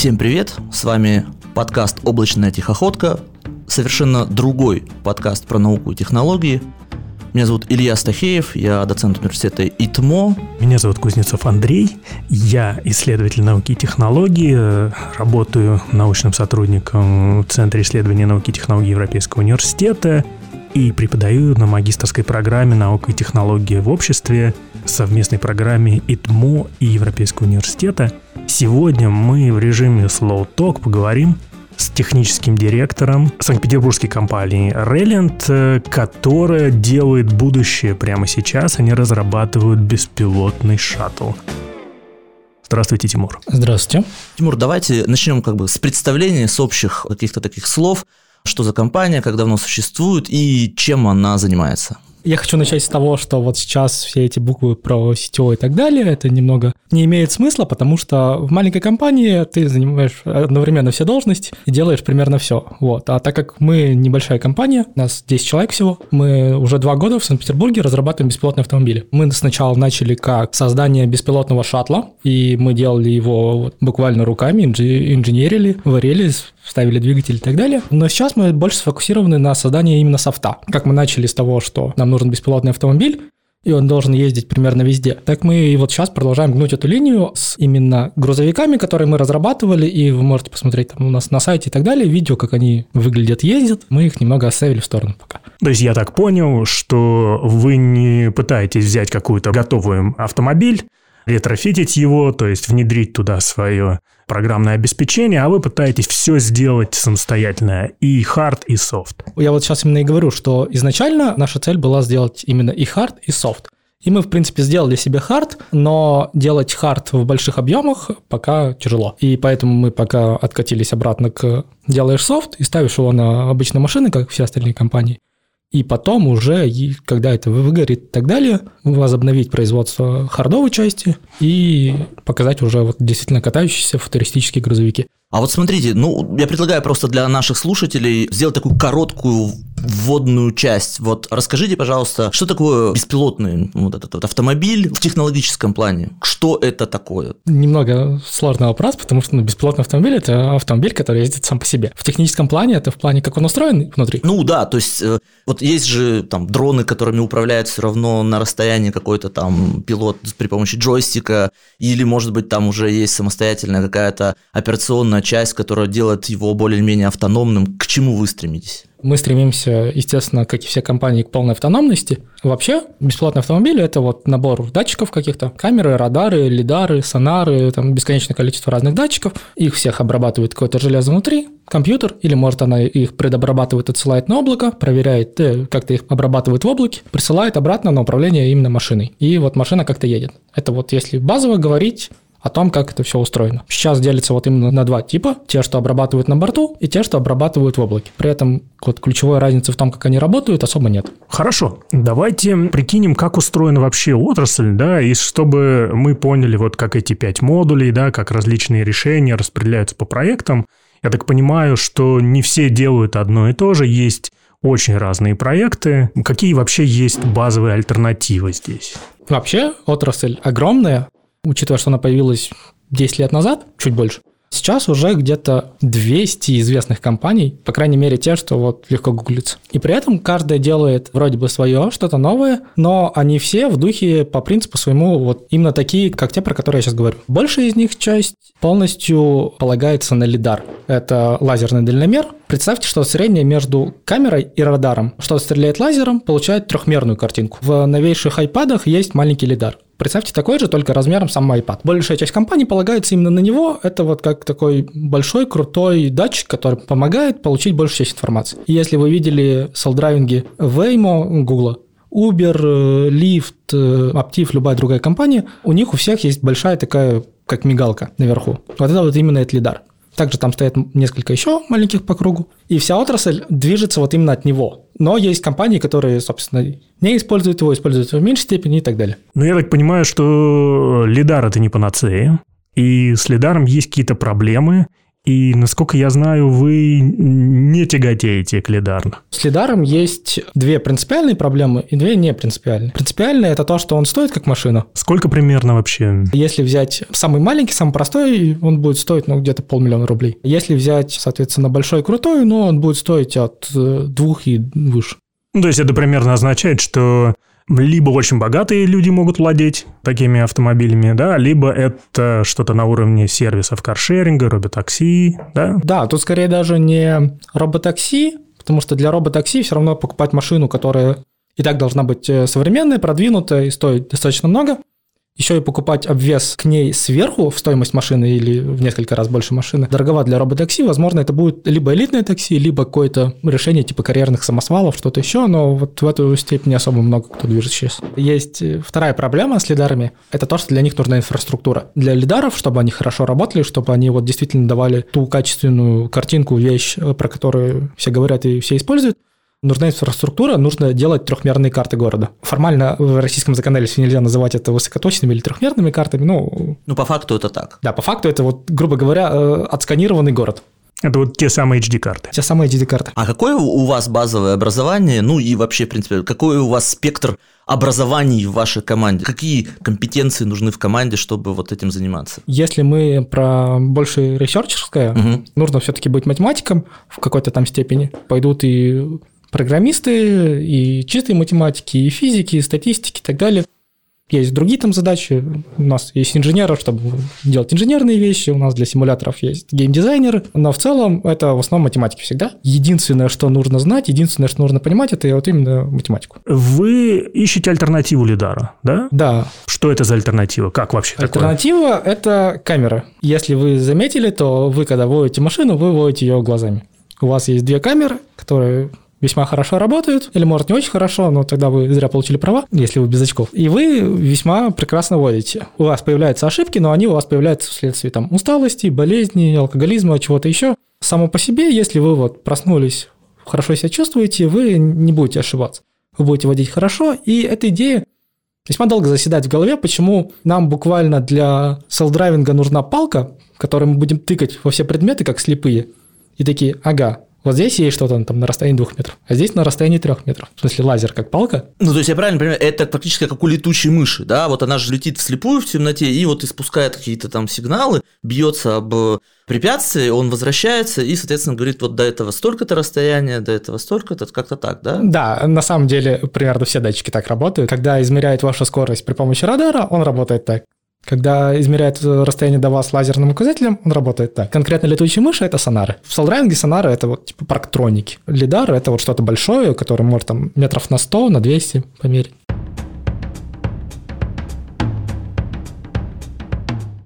Всем привет, с вами подкаст «Облачная тихоходка», совершенно другой подкаст про науку и технологии. Меня зовут Илья Стахеев, я доцент университета ИТМО. Меня зовут Кузнецов Андрей, я исследователь науки и технологии, работаю научным сотрудником в Центре исследования науки и технологий Европейского университета и преподаю на магистрской программе «Наука и технологии в обществе» совместной программе ИТМО и Европейского университета. Сегодня мы в режиме Slow Talk поговорим с техническим директором санкт-петербургской компании Reliant, э, которая делает будущее прямо сейчас. Они разрабатывают беспилотный шаттл. Здравствуйте, Тимур. Здравствуйте. Тимур, давайте начнем как бы с представления, с общих каких-то таких слов. Что за компания, как давно существует и чем она занимается? Я хочу начать с того, что вот сейчас все эти буквы про сетевой и так далее, это немного не имеет смысла, потому что в маленькой компании ты занимаешь одновременно все должности и делаешь примерно все. Вот. А так как мы небольшая компания, нас 10 человек всего, мы уже два года в Санкт-Петербурге разрабатываем беспилотные автомобили. Мы сначала начали как создание беспилотного шаттла, и мы делали его вот буквально руками, инженерили, варили, ставили двигатель и так далее. Но сейчас мы больше сфокусированы на создании именно софта. Как мы начали с того, что нам нужен беспилотный автомобиль, и он должен ездить примерно везде. Так мы и вот сейчас продолжаем гнуть эту линию с именно грузовиками, которые мы разрабатывали, и вы можете посмотреть там у нас на сайте и так далее, видео, как они выглядят, ездят. Мы их немного оставили в сторону пока. То есть я так понял, что вы не пытаетесь взять какую-то готовую автомобиль, ретрофитить его, то есть внедрить туда свое программное обеспечение, а вы пытаетесь все сделать самостоятельно, и хард, и софт. Я вот сейчас именно и говорю, что изначально наша цель была сделать именно и хард, и софт. И мы, в принципе, сделали себе хард, но делать хард в больших объемах пока тяжело. И поэтому мы пока откатились обратно к делаешь софт и ставишь его на обычные машины, как все остальные компании. И потом уже, когда это выгорит и так далее, возобновить производство хардовой части и показать уже вот действительно катающиеся футуристические грузовики. А вот смотрите, ну, я предлагаю просто для наших слушателей сделать такую короткую вводную часть. Вот расскажите, пожалуйста, что такое беспилотный вот этот вот автомобиль в технологическом плане? Что это такое? Немного сложный вопрос, потому что ну, беспилотный автомобиль – это автомобиль, который ездит сам по себе. В техническом плане это в плане, как он устроен внутри? Ну да, то есть э, вот есть же там дроны, которыми управляют все равно на расстоянии какой-то там пилот при помощи джойстика, или, может быть, там уже есть самостоятельная какая-то операционная часть, которая делает его более-менее автономным. К чему вы стремитесь? Мы стремимся, естественно, как и все компании, к полной автономности. Вообще, бесплатный автомобиль – это вот набор датчиков каких-то, камеры, радары, лидары, сонары, там бесконечное количество разных датчиков. Их всех обрабатывает какое-то железо внутри, компьютер, или, может, она их предобрабатывает, отсылает на облако, проверяет, э, как-то их обрабатывает в облаке, присылает обратно на управление именно машиной. И вот машина как-то едет. Это вот если базово говорить о том, как это все устроено. Сейчас делится вот именно на два типа. Те, что обрабатывают на борту, и те, что обрабатывают в облаке. При этом вот ключевой разницы в том, как они работают, особо нет. Хорошо. Давайте прикинем, как устроена вообще отрасль, да, и чтобы мы поняли, вот как эти пять модулей, да, как различные решения распределяются по проектам. Я так понимаю, что не все делают одно и то же, есть очень разные проекты. Какие вообще есть базовые альтернативы здесь? Вообще отрасль огромная, учитывая, что она появилась 10 лет назад, чуть больше, Сейчас уже где-то 200 известных компаний, по крайней мере те, что вот легко гуглится. И при этом каждая делает вроде бы свое, что-то новое, но они все в духе по принципу своему вот именно такие, как те, про которые я сейчас говорю. Большая из них часть полностью полагается на лидар. Это лазерный дальномер. Представьте, что среднее между камерой и радаром. Что стреляет лазером, получает трехмерную картинку. В новейших айпадах есть маленький лидар. Представьте такой же, только размером сам iPad. Большая часть компаний полагается именно на него. Это вот как такой большой, крутой датчик, который помогает получить большую часть информации. И если вы видели селдрайвинги Waymo, Google, Uber, Lyft, Aptiv, любая другая компания, у них у всех есть большая такая, как мигалка наверху. Вот это вот именно этот лидар. Также там стоят несколько еще маленьких по кругу. И вся отрасль движется вот именно от него. Но есть компании, которые, собственно, не используют его, используют его в меньшей степени и так далее. Ну, я так понимаю, что лидар – это не панацея, и с лидаром есть какие-то проблемы, И, насколько я знаю, вы не тяготеете к лидару. С лидаром есть две принципиальные проблемы и две не принципиальные. Принципиальная – это то, что он стоит как машина. Сколько примерно вообще? Если взять самый маленький, самый простой, он будет стоить ну, где-то полмиллиона рублей. Если взять, соответственно, большой крутой, ну, он будет стоить от э, двух и выше. Ну, то есть это примерно означает, что либо очень богатые люди могут владеть такими автомобилями, да, либо это что-то на уровне сервисов каршеринга, роботакси, да? Да, тут скорее даже не роботакси, потому что для роботакси все равно покупать машину, которая и так должна быть э, современная, продвинутая и стоит достаточно много – еще и покупать обвес к ней сверху в стоимость машины или в несколько раз больше машины дороговато для роботакси. Возможно, это будет либо элитное такси, либо какое-то решение типа карьерных самосвалов, что-то еще, но вот в эту степень особо много кто движет сейчас. Есть э, вторая проблема с лидарами. Это то, что для них нужна инфраструктура. Для лидаров, чтобы они хорошо работали, чтобы они вот действительно давали ту качественную картинку, вещь, э, про которую все говорят и все используют, нужна инфраструктура, нужно делать трехмерные карты города. Формально в российском законодательстве нельзя называть это высокоточными или трехмерными картами, но... Ну, по факту это так. Да, по факту это вот, грубо говоря, э, отсканированный город. Это вот те самые HD-карты. Те самые HD-карты. А какое у вас базовое образование, ну и вообще, в принципе, какой у вас спектр образований в вашей команде? Какие компетенции нужны в команде, чтобы вот этим заниматься? Если мы про больше ресерчерское, угу. нужно все-таки быть математиком в какой-то там степени. Пойдут и программисты, и чистые математики, и физики, и статистики и так далее. Есть другие там задачи. У нас есть инженеры, чтобы делать инженерные вещи. У нас для симуляторов есть геймдизайнеры. Но в целом это в основном математики всегда. Единственное, что нужно знать, единственное, что нужно понимать, это вот именно математику. Вы ищете альтернативу лидара, да? Да. Что это за альтернатива? Как вообще Альтернатива такое? – это камера. Если вы заметили, то вы, когда водите машину, вы водите ее глазами. У вас есть две камеры, которые весьма хорошо работают, или, может, не очень хорошо, но тогда вы зря получили права, если вы без очков. И вы весьма прекрасно водите. У вас появляются ошибки, но они у вас появляются вследствие там усталости, болезни, алкоголизма, чего-то еще. Само по себе, если вы вот проснулись, хорошо себя чувствуете, вы не будете ошибаться. Вы будете водить хорошо, и эта идея весьма долго заседать в голове, почему нам буквально для селф-драйвинга нужна палка, которой мы будем тыкать во все предметы, как слепые, и такие, ага, вот здесь есть что-то там на расстоянии двух метров, а здесь на расстоянии трех метров. В смысле, лазер как палка. Ну, то есть я правильно понимаю, это практически как у летучей мыши, да? Вот она же летит вслепую в темноте и вот испускает какие-то там сигналы, бьется об препятствие, он возвращается и, соответственно, говорит, вот до этого столько-то расстояния, до этого столько-то, как-то так, да? Да, на самом деле примерно все датчики так работают. Когда измеряет вашу скорость при помощи радара, он работает так. Когда измеряет расстояние до вас лазерным указателем, он работает так. Конкретно летучие мыши – это сонары. В солдрайвинге сонары – это вот типа парктроники. Лидар – это вот что-то большое, которое может там метров на 100, на 200 померить.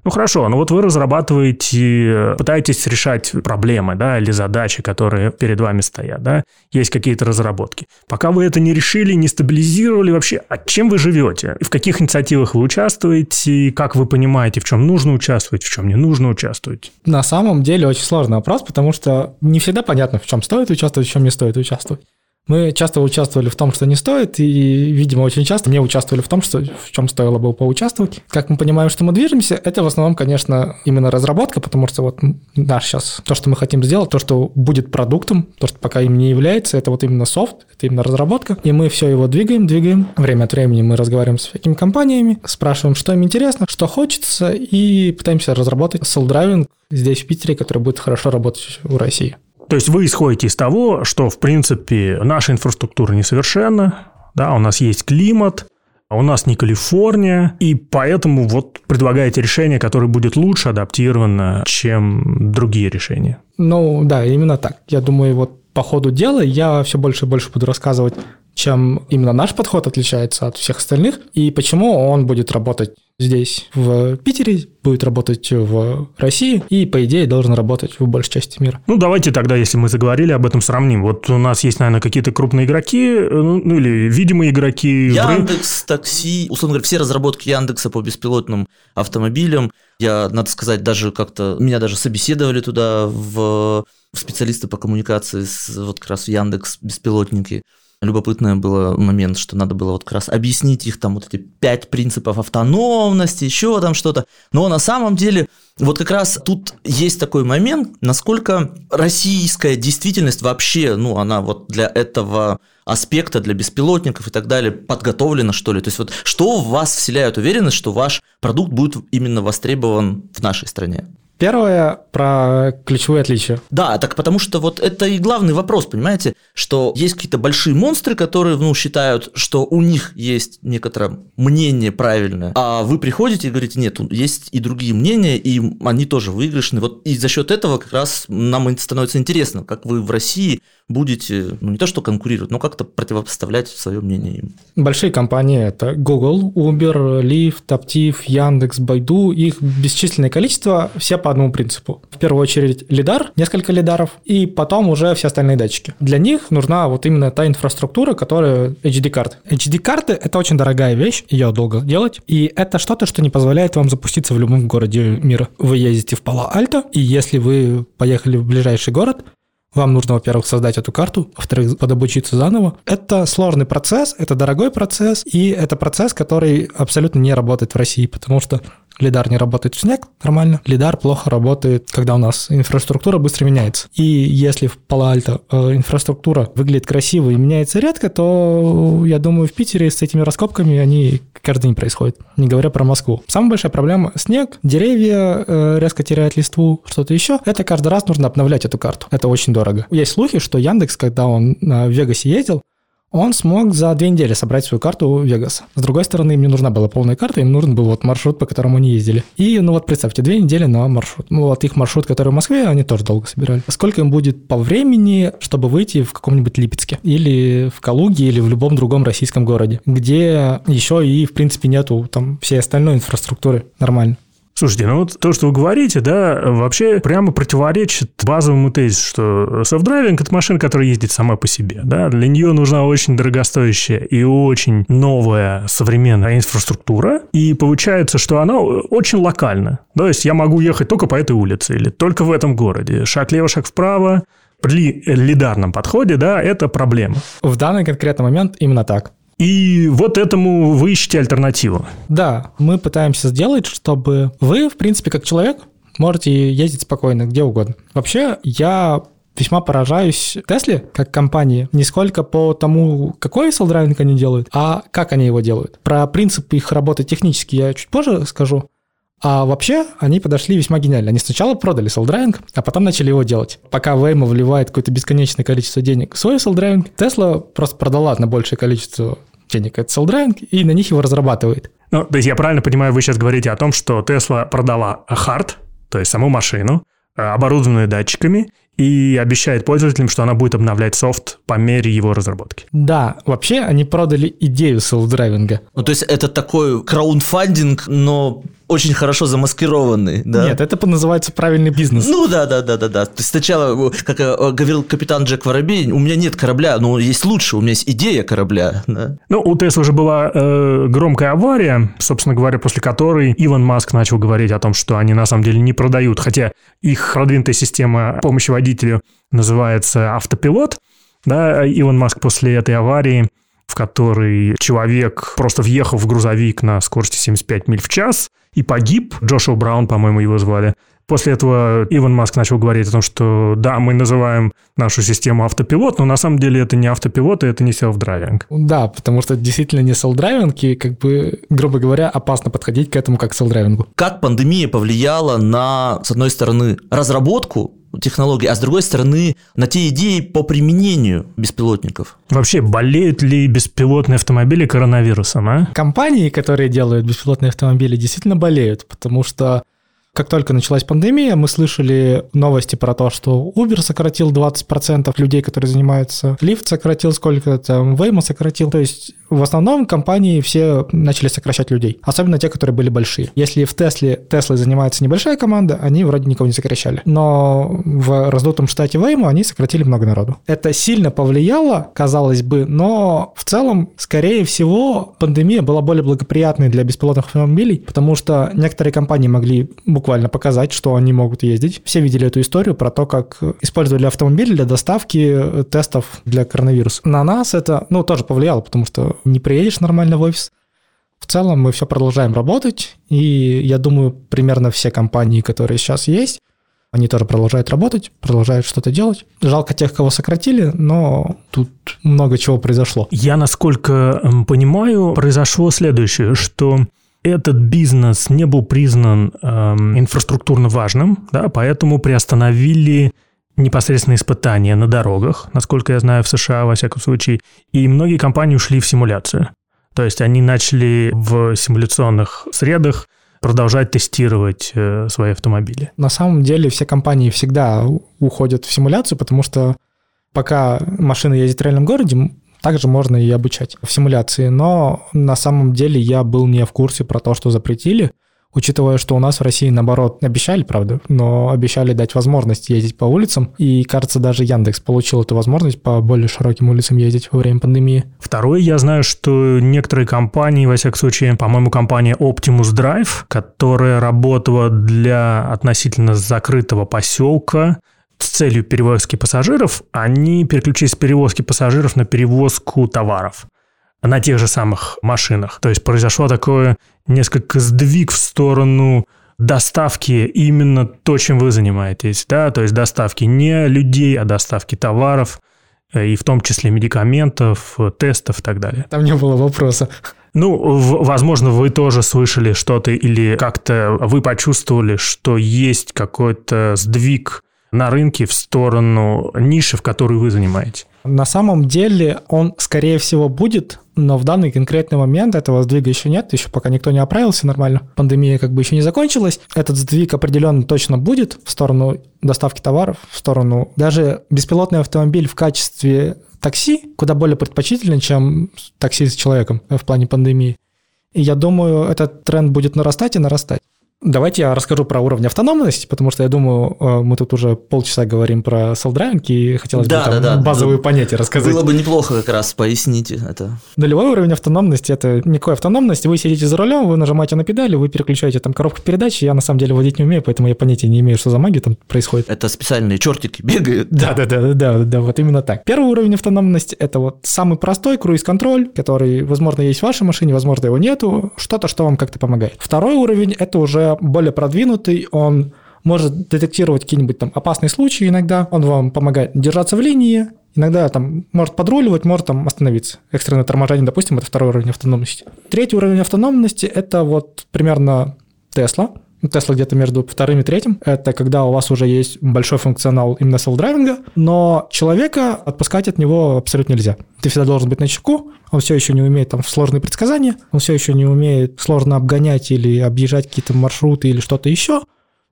Ну хорошо, ну вот вы разрабатываете, пытаетесь решать проблемы, да, или задачи, которые перед вами стоят, да, есть какие-то разработки. Пока вы это не решили, не стабилизировали вообще, а чем вы живете? В каких инициативах вы участвуете? Как вы понимаете, в чем нужно участвовать, в чем не нужно участвовать? На самом деле очень сложный вопрос, потому что не всегда понятно, в чем стоит участвовать, в чем не стоит участвовать. Мы часто участвовали в том, что не стоит, и, видимо, очень часто не участвовали в том, что, в чем стоило бы поучаствовать. Как мы понимаем, что мы движемся, это в основном, конечно, именно разработка, потому что вот наш сейчас, то, что мы хотим сделать, то, что будет продуктом, то, что пока им не является, это вот именно софт, это именно разработка, и мы все его двигаем, двигаем. Время от времени мы разговариваем с всякими компаниями, спрашиваем, что им интересно, что хочется, и пытаемся разработать self-driving здесь, в Питере, который будет хорошо работать в России. То есть вы исходите из того, что, в принципе, наша инфраструктура несовершенна, да, у нас есть климат, а у нас не Калифорния, и поэтому вот предлагаете решение, которое будет лучше адаптировано, чем другие решения. Ну да, именно так. Я думаю, вот по ходу дела я все больше и больше буду рассказывать чем именно наш подход отличается от всех остальных, и почему он будет работать здесь, в Питере, будет работать в России, и, по идее, должен работать в большей части мира. Ну, давайте тогда, если мы заговорили об этом, сравним. Вот у нас есть, наверное, какие-то крупные игроки, ну, ну или видимые игроки. Яндекс, такси, условно говоря, все разработки Яндекса по беспилотным автомобилям. Я, надо сказать, даже как-то, меня даже собеседовали туда в специалисты по коммуникации, с, вот как раз в Яндекс беспилотники. Любопытный был момент, что надо было вот как раз объяснить их там вот эти пять принципов автономности, еще там что-то. Но на самом деле вот как раз тут есть такой момент, насколько российская действительность вообще, ну, она вот для этого аспекта, для беспилотников и так далее подготовлена, что ли? То есть вот что в вас вселяет уверенность, что ваш продукт будет именно востребован в нашей стране? Первое про ключевые отличия. Да, так потому что вот это и главный вопрос, понимаете, что есть какие-то большие монстры, которые, ну, считают, что у них есть некоторое мнение правильное, а вы приходите и говорите, нет, есть и другие мнения, и они тоже выигрышны. Вот и за счет этого как раз нам становится интересно, как вы в России будете, ну, не то что конкурировать, но как-то противопоставлять свое мнение им. Большие компании – это Google, Uber, Lyft, Aptiv, Яндекс, Байду, их бесчисленное количество, все по одному принципу. В первую очередь лидар, несколько лидаров, и потом уже все остальные датчики. Для них нужна вот именно та инфраструктура, которая HD-карты. HD-карты – это очень дорогая вещь, ее долго делать, и это что-то, что не позволяет вам запуститься в любом городе мира. Вы ездите в Пало-Альто, и если вы поехали в ближайший город, вам нужно, во-первых, создать эту карту, во-вторых, подобучиться заново. Это сложный процесс, это дорогой процесс, и это процесс, который абсолютно не работает в России, потому что Лидар не работает в снег нормально. Лидар плохо работает, когда у нас инфраструктура быстро меняется. И если в Пало-Альто э, инфраструктура выглядит красиво и меняется редко, то я думаю, в Питере с этими раскопками они каждый день происходят, не говоря про Москву. Самая большая проблема – снег, деревья э, резко теряют листву, что-то еще. Это каждый раз нужно обновлять эту карту. Это очень дорого. Есть слухи, что Яндекс, когда он в Вегасе ездил, он смог за две недели собрать свою карту Вегаса. С другой стороны, им не нужна была полная карта, им нужен был вот маршрут, по которому они ездили. И, ну вот представьте, две недели на маршрут. Ну вот их маршрут, который в Москве, они тоже долго собирали. Сколько им будет по времени, чтобы выйти в каком-нибудь Липецке? Или в Калуге, или в любом другом российском городе, где еще и, в принципе, нету там всей остальной инфраструктуры нормально. Слушайте, ну вот то, что вы говорите, да, вообще прямо противоречит базовому тезису, что селф-драйвинг – это машина, которая ездит сама по себе, да, для нее нужна очень дорогостоящая и очень новая современная инфраструктура, и получается, что она очень локальна. То есть я могу ехать только по этой улице или только в этом городе, шаг лево, шаг вправо, при лидарном подходе, да, это проблема. В данный конкретный момент именно так. И вот этому вы ищете альтернативу. Да, мы пытаемся сделать, чтобы вы, в принципе, как человек, можете ездить спокойно, где угодно. Вообще, я весьма поражаюсь Тесле как компании не сколько по тому, какой селдрайвинг они делают, а как они его делают. Про принцип их работы технически я чуть позже скажу. А вообще они подошли весьма гениально. Они сначала продали self-driving, а потом начали его делать. Пока Waymo вливает какое-то бесконечное количество денег в свой self-driving, Tesla просто продала на большее количество денег этот self-driving и на них его разрабатывает. Ну, то есть я правильно понимаю, вы сейчас говорите о том, что Tesla продала хард, то есть саму машину, э, оборудованную датчиками, и обещает пользователям, что она будет обновлять софт по мере его разработки. Да, вообще они продали идею self-driving а. Ну, то есть это такой краундфандинг, но очень хорошо замаскированный, да? Нет, это называется правильный бизнес. Ну да, да, да, да, да. То есть сначала, как э, говорил капитан Джек Воробей, у меня нет корабля, но есть лучше, у меня есть идея корабля. Да? Ну, у Тесла уже была э, громкая авария, собственно говоря, после которой Иван Маск начал говорить о том, что они на самом деле не продают, хотя их продвинутая система помощи водителю называется автопилот. Да, Илон Маск после этой аварии в которой человек просто въехал в грузовик на скорости 75 миль в час и погиб. Джошуа Браун, по-моему, его звали. После этого Илон Маск начал говорить о том, что да, мы называем нашу систему автопилот, но на самом деле это не автопилот, и это не селф-драйвинг. Да, потому что это действительно не self-driving, и, как бы, грубо говоря, опасно подходить к этому как к self-driving у. Как пандемия повлияла на, с одной стороны, разработку технологий, а с другой стороны, на те идеи по применению беспилотников. Вообще, болеют ли беспилотные автомобили коронавирусом, а? Компании, которые делают беспилотные автомобили, действительно болеют, потому что как только началась пандемия, мы слышали новости про то, что Uber сократил 20% людей, которые занимаются, Lyft сократил сколько-то, Waymo сократил. То есть в основном компании все начали сокращать людей, особенно те, которые были большие. Если в Тесле Теслой занимается небольшая команда, они вроде никого не сокращали. Но в раздутом штате Waymo они сократили много народу. Это сильно повлияло, казалось бы, но в целом, скорее всего, пандемия была более благоприятной для беспилотных автомобилей, потому что некоторые компании могли буквально показать, что они могут ездить. Все видели эту историю про то, как использовали автомобиль для доставки тестов для коронавируса. На нас это, ну, тоже повлияло, потому что не приедешь нормально в офис. В целом мы все продолжаем работать, и я думаю, примерно все компании, которые сейчас есть, они тоже продолжают работать, продолжают что-то делать. Жалко тех, кого сократили, но тут много чего произошло. Я, насколько понимаю, произошло следующее, что этот бизнес не был признан эм, инфраструктурно важным, да, поэтому приостановили непосредственно испытания на дорогах, насколько я знаю, в США, во всяком случае, и многие компании ушли в симуляцию. То есть они начали в симуляционных средах продолжать тестировать э, свои автомобили. На самом деле все компании всегда уходят в симуляцию, потому что пока машина ездит в реальном городе, также можно и обучать в симуляции. Но на самом деле я был не в курсе про то, что запретили учитывая, что у нас в России, наоборот, обещали, правда, но обещали дать возможность ездить по улицам, и, кажется, даже Яндекс получил эту возможность по более широким улицам ездить во время пандемии. Второе, я знаю, что некоторые компании, во всяком случае, по-моему, компания Optimus Drive, которая работала для относительно закрытого поселка, с целью перевозки пассажиров, они переключились с перевозки пассажиров на перевозку товаров на тех же самых машинах. То есть произошло такое несколько сдвиг в сторону доставки именно то, чем вы занимаетесь, да, то есть доставки не людей, а доставки товаров, э, и в том числе медикаментов, тестов и так далее. Там не было вопроса. Ну, возможно, вы тоже слышали что-то или как-то вы почувствовали, что есть какой-то сдвиг на рынке в сторону ниши, в которой вы занимаетесь. На самом деле он, скорее всего, будет, но в данный конкретный момент этого сдвига еще нет, еще пока никто не оправился нормально. Пандемия как бы еще не закончилась. Этот сдвиг определенно точно будет в сторону доставки товаров, в сторону... Даже беспилотный автомобиль в качестве такси куда более предпочтителен, чем такси с человеком в плане пандемии. И я думаю, этот тренд будет нарастать и нарастать. Давайте я расскажу про уровень автономности, потому что я думаю, э, мы тут уже полчаса говорим про селдрайвинг, и хотелось да, бы там да, да. базовые понятия рассказать. Было бы неплохо как раз пояснить это. Нулевой уровень автономности – это никакой автономность. Вы сидите за рулем, вы нажимаете на педали, вы переключаете там коробку передач. Я на самом деле водить не умею, поэтому я понятия не имею, что за магия там происходит. Это специальные чертики бегают. Да, да, да, да, да, да, вот именно так. Первый уровень автономности – это вот самый простой круиз-контроль, который, возможно, есть в вашей машине, возможно, его нету, что-то, что вам как-то помогает. Второй уровень – это уже более продвинутый, он может детектировать какие-нибудь там опасные случаи иногда, он вам помогает держаться в линии, иногда там может подруливать, может там остановиться. Экстренное торможение, допустим, это второй уровень автономности. Третий уровень автономности – это вот примерно Тесла, Тесла где-то между вторым и третьим. Это когда у вас уже есть большой функционал именно селф-драйвинга, но человека отпускать от него абсолютно нельзя. Ты всегда должен быть на чеку, он все еще не умеет там сложные предсказания, он все еще не умеет сложно обгонять или объезжать какие-то маршруты или что-то еще.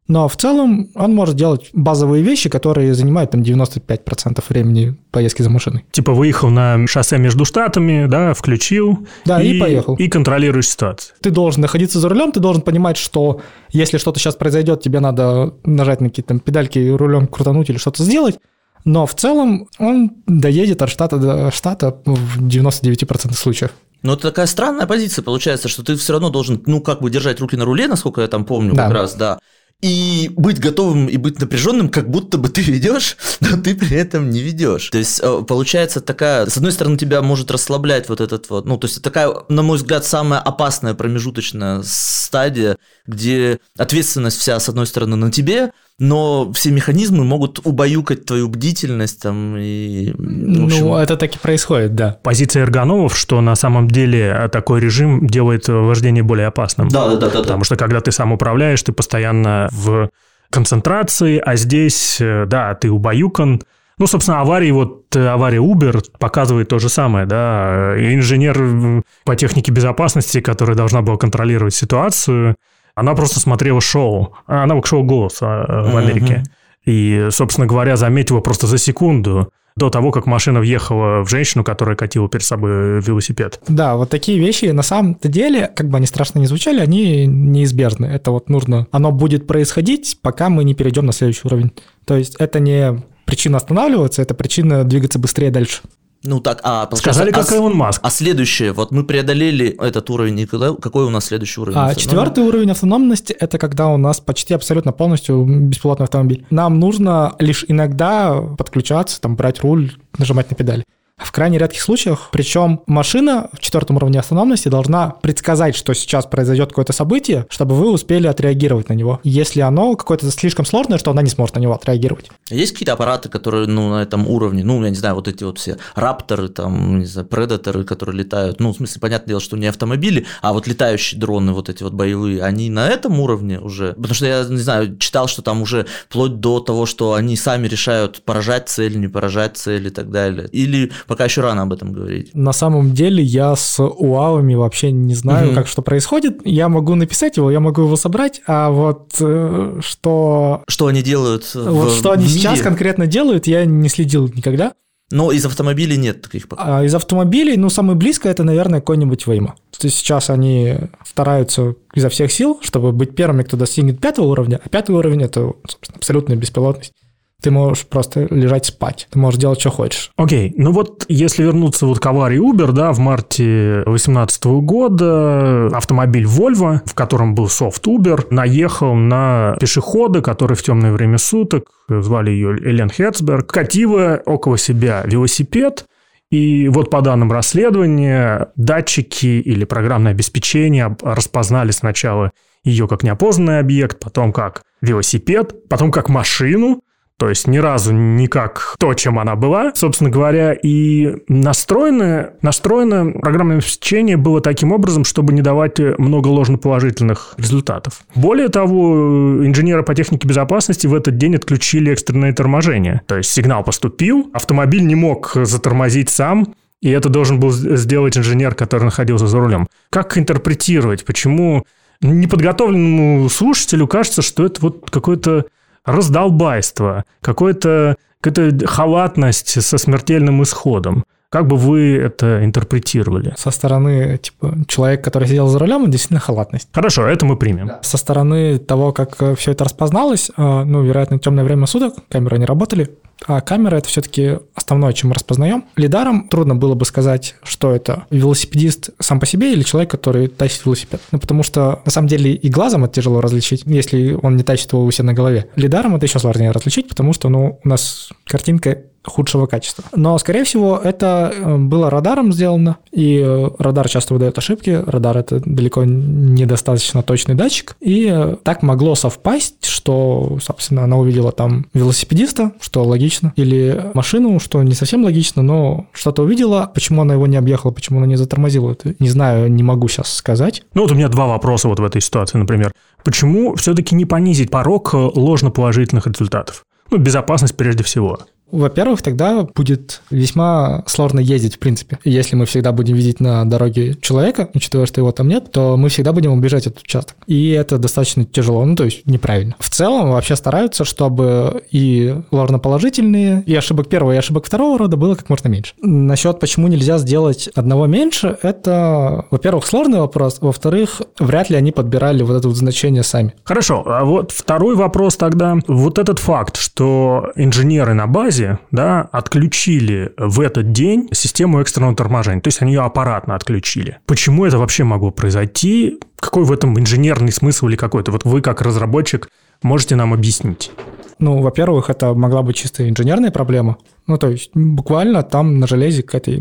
Но в целом он может делать базовые вещи, которые занимают там 95% времени поездки за машиной. Типа выехал на шоссе между штатами, да, включил. Да, и, и поехал. И контролируешь ситуацию. Ты должен находиться за рулем, ты должен понимать, что если что-то сейчас произойдет, тебе надо нажать на какие-то педальки, рулем крутануть или что-то сделать. Но в целом он доедет от штата до штата в 99% случаев. Но это такая странная позиция получается, что ты все равно должен, ну, как бы держать руки на руле, насколько я там помню, да. как раз, да и быть готовым и быть напряженным, как будто бы ты ведешь, но ты при этом не ведешь. То есть э, получается такая, с одной стороны, тебя может расслаблять вот этот вот, ну, то есть такая, на мой взгляд, самая опасная промежуточная стадия, где ответственность вся, с одной стороны, на тебе, но все механизмы могут убаюкать твою бдительность там и... Общем... Ну, это так и происходит, да. Позиция эргономов, что на самом деле такой режим делает вождение более опасным. Да, да, да. да Потому да. что когда ты сам управляешь, ты постоянно в концентрации, а здесь, э, да, ты убаюкан, ну, собственно, аварии, вот э, авария Uber показывает то же самое, да. Инженер по технике безопасности, которая должна была контролировать ситуацию, она просто смотрела шоу. Она к шоу «Голос» а, в Америке. И, собственно говоря, заметила просто за секунду до того, как машина въехала в женщину, которая катила перед собой велосипед. Да, вот такие вещи на самом-то деле, как бы они страшно не звучали, они неизбежны. Это вот нужно, оно будет происходить, пока мы не перейдем на следующий уровень. То есть это не причина останавливаться, это причина двигаться быстрее дальше. Ну так, а Сказали, а, как Илон Маск. А следующее, вот мы преодолели этот уровень, и какой у нас следующий уровень? А четвертый уровень автономности – это когда у нас почти абсолютно полностью беспилотный автомобиль. Нам нужно лишь иногда подключаться, там, брать руль, нажимать на педали. В крайне редких случаях, причем машина в четвертом уровне автономности должна предсказать, что сейчас произойдет какое-то событие, чтобы вы успели отреагировать на него. Если оно какое-то слишком сложное, что она не сможет на него отреагировать. Есть какие-то аппараты, которые ну, на этом уровне, ну, я не знаю, вот эти вот все рапторы, там, не знаю, предаторы, которые летают, ну, в смысле, понятное дело, что не автомобили, а вот летающие дроны, вот эти вот боевые, они на этом уровне уже? Потому что я, не знаю, читал, что там уже вплоть до того, что они сами решают поражать цель, не поражать цель и так далее. Или пока еще рано об этом говорить. На самом деле я с УАВами вообще не знаю, угу. как что происходит. Я могу написать его, я могу его собрать, а вот э, что... Что они делают Вот в, что они в сейчас конкретно делают, я не следил никогда. Но из автомобилей нет таких пока. А из автомобилей, ну, самое близкое это, наверное, какой-нибудь Вейма. То есть сейчас они стараются изо всех сил, чтобы быть первыми, кто достигнет пятого уровня, а пятый уровень – это, собственно, абсолютная беспилотность ты можешь просто лежать спать, ты можешь делать, что хочешь. Окей, okay. ну вот если вернуться вот к аварии Uber, да, в марте 2018 года автомобиль Volvo, в котором был софт Uber, наехал на пешехода, который в темное время суток, звали ее Элен Хетцберг, катила около себя велосипед, и вот по данным расследования, датчики или программное обеспечение распознали сначала ее как неопознанный объект, потом как велосипед, потом как машину, то есть ни разу не как то, чем она была, собственно говоря, и настроено, настроено программное обеспечение было таким образом, чтобы не давать много ложноположительных результатов. Более того, инженеры по технике безопасности в этот день отключили экстренное торможение. То есть сигнал поступил, автомобиль не мог затормозить сам, и это должен был сделать инженер, который находился за рулем. Как интерпретировать? Почему неподготовленному слушателю кажется, что это вот какой-то раздолбайство, какое-то какая-то халатность со смертельным исходом. Как бы вы это интерпретировали? Со стороны типа, человека, который сидел за рулем, действительно халатность. Хорошо, это мы примем. Со стороны того, как э, все это распозналось, э, ну, вероятно, темное время суток, камеры не работали, а камера это все-таки основное, чем мы распознаем. Лидаром трудно было бы сказать, что это велосипедист сам по себе или человек, который тащит велосипед. Ну, потому что на самом деле и глазом это тяжело различить, если он не тащит его у себя на голове. Лидаром это еще сложнее различить, потому что ну, у нас картинка худшего качества. Но, скорее всего, это э, было радаром сделано, и э, радар часто выдает ошибки. Радар — это далеко недостаточно точный датчик. И э, так могло совпасть, что, собственно, она увидела там велосипедиста, что логично, или машину, что не совсем логично, но что-то увидела. Почему она его не объехала, почему она не затормозила, это не знаю, не могу сейчас сказать. Ну вот у меня два вопроса вот в этой ситуации, например. Почему все-таки не понизить порог ложноположительных результатов? Ну, безопасность прежде всего. Во-первых, тогда будет весьма сложно ездить, в принципе. Если мы всегда будем видеть на дороге человека, учитывая, что его там нет, то мы всегда будем убежать этот участок. И это достаточно тяжело, ну, то есть неправильно. В целом вообще стараются, чтобы и ложноположительные, и ошибок первого, и ошибок второго рода было как можно меньше. Насчет, почему нельзя сделать одного меньше, это, во-первых, сложный вопрос, во-вторых, вряд ли они подбирали вот это вот значение сами. Хорошо, а вот второй вопрос тогда. Вот этот факт, что инженеры на базе базе да, отключили в этот день систему экстренного торможения. То есть они ее аппаратно отключили. Почему это вообще могло произойти? Какой в этом инженерный смысл или какой-то? Вот вы как разработчик можете нам объяснить? Ну, во-первых, это могла быть чисто инженерная проблема. Ну, то есть буквально там на железе какая-то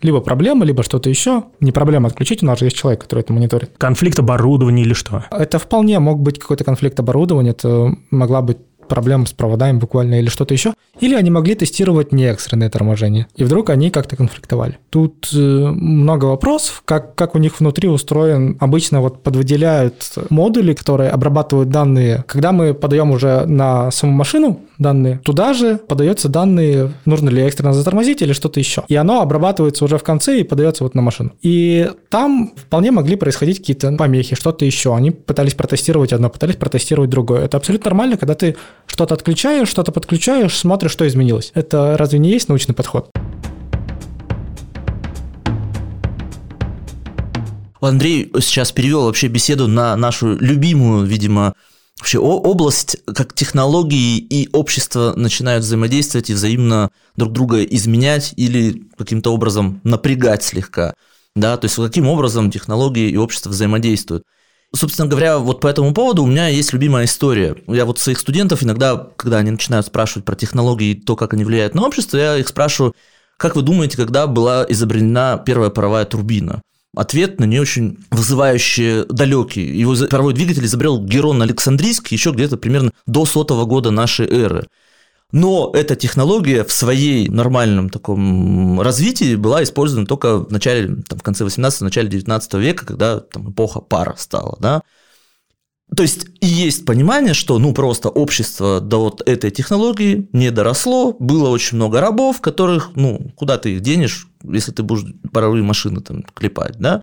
либо проблема, либо что-то еще. Не проблема отключить, у нас же есть человек, который это мониторит. Конфликт оборудования или что? Это вполне мог быть какой-то конфликт оборудования, это могла быть проблем с проводами буквально или что-то еще. Или они могли тестировать не экстренное торможение. И вдруг они как-то конфликтовали. Тут э, много вопросов, как, как у них внутри устроен. Обычно вот подвыделяют модули, которые обрабатывают данные. Когда мы подаем уже на саму машину данные, туда же подается данные, нужно ли экстренно затормозить или что-то еще. И оно обрабатывается уже в конце и подается вот на машину. И там вполне могли происходить какие-то помехи, что-то еще. Они пытались протестировать одно, пытались протестировать другое. Это абсолютно нормально, когда ты что-то отключаешь, что-то подключаешь, смотришь, что изменилось. Это разве не есть научный подход? Андрей сейчас перевел вообще беседу на нашу любимую, видимо, вообще область, как технологии и общество начинают взаимодействовать и взаимно друг друга изменять или каким-то образом напрягать слегка. Да, то есть каким образом технологии и общество взаимодействуют. Собственно говоря, вот по этому поводу у меня есть любимая история. Я вот своих студентов иногда, когда они начинают спрашивать про технологии и то, как они влияют на общество, я их спрашиваю, как вы думаете, когда была изобретена первая паровая турбина? Ответ на нее очень вызывающий далекий. Его паровой двигатель изобрел Герон Александрийский еще где-то примерно до сотого года нашей эры. Но эта технология в своей нормальном таком развитии была использована только в начале, там, в конце 18 начале 19 века, когда там, эпоха пара стала, да. То есть и есть понимание, что ну просто общество до вот этой технологии не доросло, было очень много рабов, которых, ну, куда ты их денешь, если ты будешь паровые машины там клепать, да?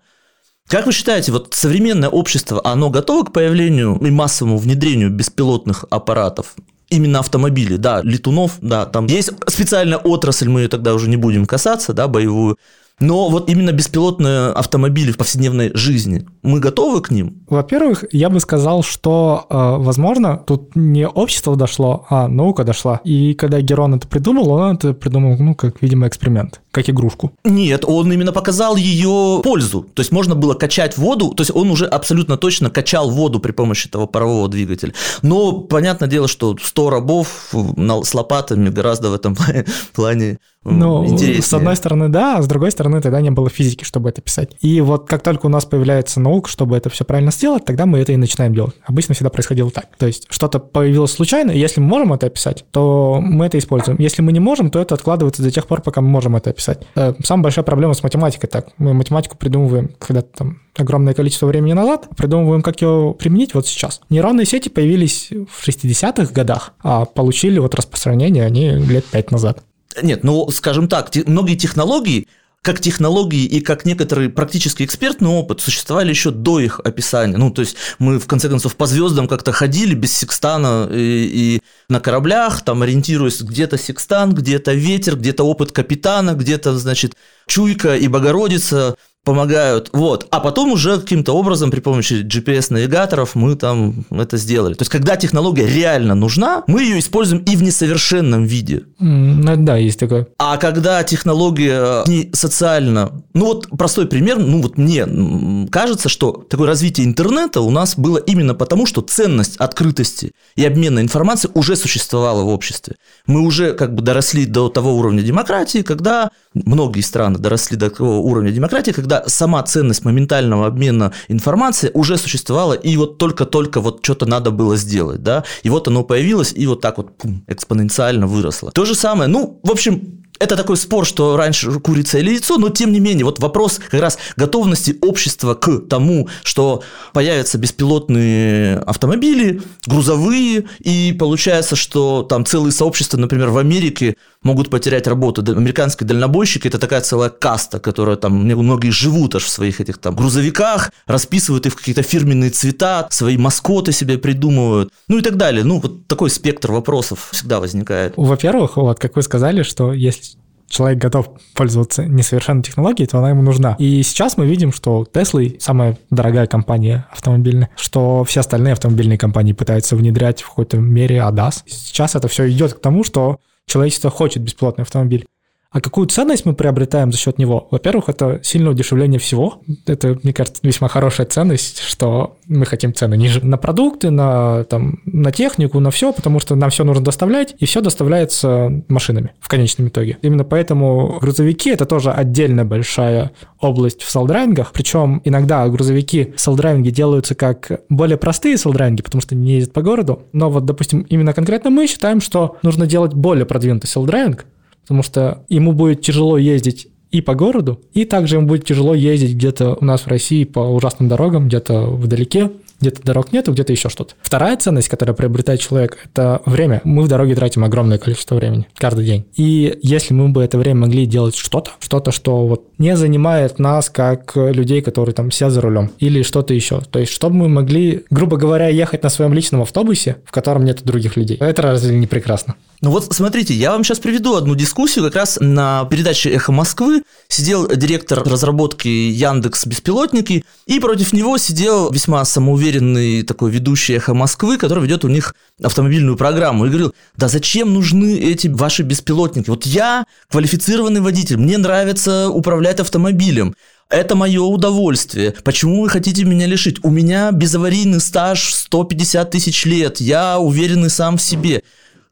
Как вы считаете, вот современное общество, оно готово к появлению и массовому внедрению беспилотных аппаратов? Именно автомобили, да, летунов, да, там есть специальная отрасль, мы ее тогда уже не будем касаться, да, боевую, но вот именно беспилотные автомобили в повседневной жизни, мы готовы к ним? Во-первых, я бы сказал, что, э, возможно, тут не общество дошло, а наука дошла. И когда Герон это придумал, он это придумал, ну, как, видимо, эксперимент, как игрушку. Нет, он именно показал ее пользу. То есть можно было качать воду, то есть он уже абсолютно точно качал воду при помощи этого парового двигателя. Но понятное дело, что 100 рабов с лопатами гораздо в этом плане ну, интереснее. с одной стороны, да, а с другой стороны, тогда не было физики, чтобы это писать. И вот как только у нас появляется наука, чтобы это все правильно сделать, тогда мы это и начинаем делать. Обычно всегда происходило так. То есть что-то появилось случайно, и если мы можем это описать, то мы это используем. Если мы не можем, то это откладывается до тех пор, пока мы можем это описать. Э, самая большая проблема с математикой так. Мы математику придумываем, когда там огромное количество времени назад, придумываем, как ее применить вот сейчас. Нейронные сети появились в 60-х годах, а получили вот распространение они лет пять назад. Нет, ну, скажем так, многие технологии, как технологии и как некоторый практически экспертный опыт существовали еще до их описания. Ну, то есть мы, в конце концов, по звездам как-то ходили без секстана и, и на кораблях, там ориентируясь где-то секстан, где-то ветер, где-то опыт капитана, где-то, значит, чуйка и Богородица помогают, вот, а потом уже каким-то образом при помощи GPS-навигаторов мы там это сделали. То есть, когда технология реально нужна, мы ее используем и в несовершенном виде. Mm, да, есть такое. А когда технология не социально, ну вот простой пример, ну вот мне кажется, что такое развитие интернета у нас было именно потому, что ценность открытости и обмена информацией уже существовала в обществе. Мы уже как бы доросли до того уровня демократии, когда многие страны доросли до такого уровня демократии, когда сама ценность моментального обмена информацией уже существовала, и вот только-только вот что-то надо было сделать, да, и вот оно появилось, и вот так вот пум, экспоненциально выросло. То же самое, ну, в общем, это такой спор, что раньше курица или яйцо, но тем не менее, вот вопрос как раз готовности общества к тому, что появятся беспилотные автомобили, грузовые, и получается, что там целые сообщества, например, в Америке могут потерять работу. Американские дальнобойщики – это такая целая каста, которая там, многие живут аж в своих этих там грузовиках, расписывают их в какие-то фирменные цвета, свои маскоты себе придумывают, ну и так далее. Ну, вот такой спектр вопросов всегда возникает. Во-первых, вот как вы сказали, что если человек готов пользоваться несовершенной технологией, то она ему нужна. И сейчас мы видим, что Tesla самая дорогая компания автомобильная, что все остальные автомобильные компании пытаются внедрять в какой-то мере ADAS. Сейчас это все идет к тому, что человечество хочет беспилотный автомобиль. А какую ценность мы приобретаем за счет него? Во-первых, это сильное удешевление всего. Это, мне кажется, весьма хорошая ценность, что мы хотим цены ниже на продукты, на, там, на технику, на все, потому что нам все нужно доставлять, и все доставляется машинами в конечном итоге. Именно поэтому грузовики – это тоже отдельная большая область в self-driving ах, причем иногда грузовики self-driving и делаются как более простые self-driving и, потому что не ездят по городу, но вот, допустим, именно конкретно мы считаем, что нужно делать более продвинутый self-driving, потому что ему будет тяжело ездить и по городу, и также ему будет тяжело ездить где-то у нас в России по ужасным дорогам, где-то вдалеке, где-то дорог нету, где-то еще что-то. Вторая ценность, которая приобретает человек, это время. Мы в дороге тратим огромное количество времени каждый день. И если мы бы это время могли делать что-то, что-то, что вот не занимает нас как людей, которые там сидят за рулем, или что-то еще. То есть, чтобы мы могли, грубо говоря, ехать на своем личном автобусе, в котором нет других людей. Это разве не прекрасно? Ну вот смотрите, я вам сейчас приведу одну дискуссию. Как раз на передаче «Эхо Москвы» сидел директор разработки Яндекс Беспилотники, и против него сидел весьма самоуверенный уверенный такой ведущий эхо Москвы, который ведет у них автомобильную программу, и говорил, да зачем нужны эти ваши беспилотники? Вот я квалифицированный водитель, мне нравится управлять автомобилем. Это мое удовольствие. Почему вы хотите меня лишить? У меня безаварийный стаж 150 тысяч лет. Я уверенный сам в себе.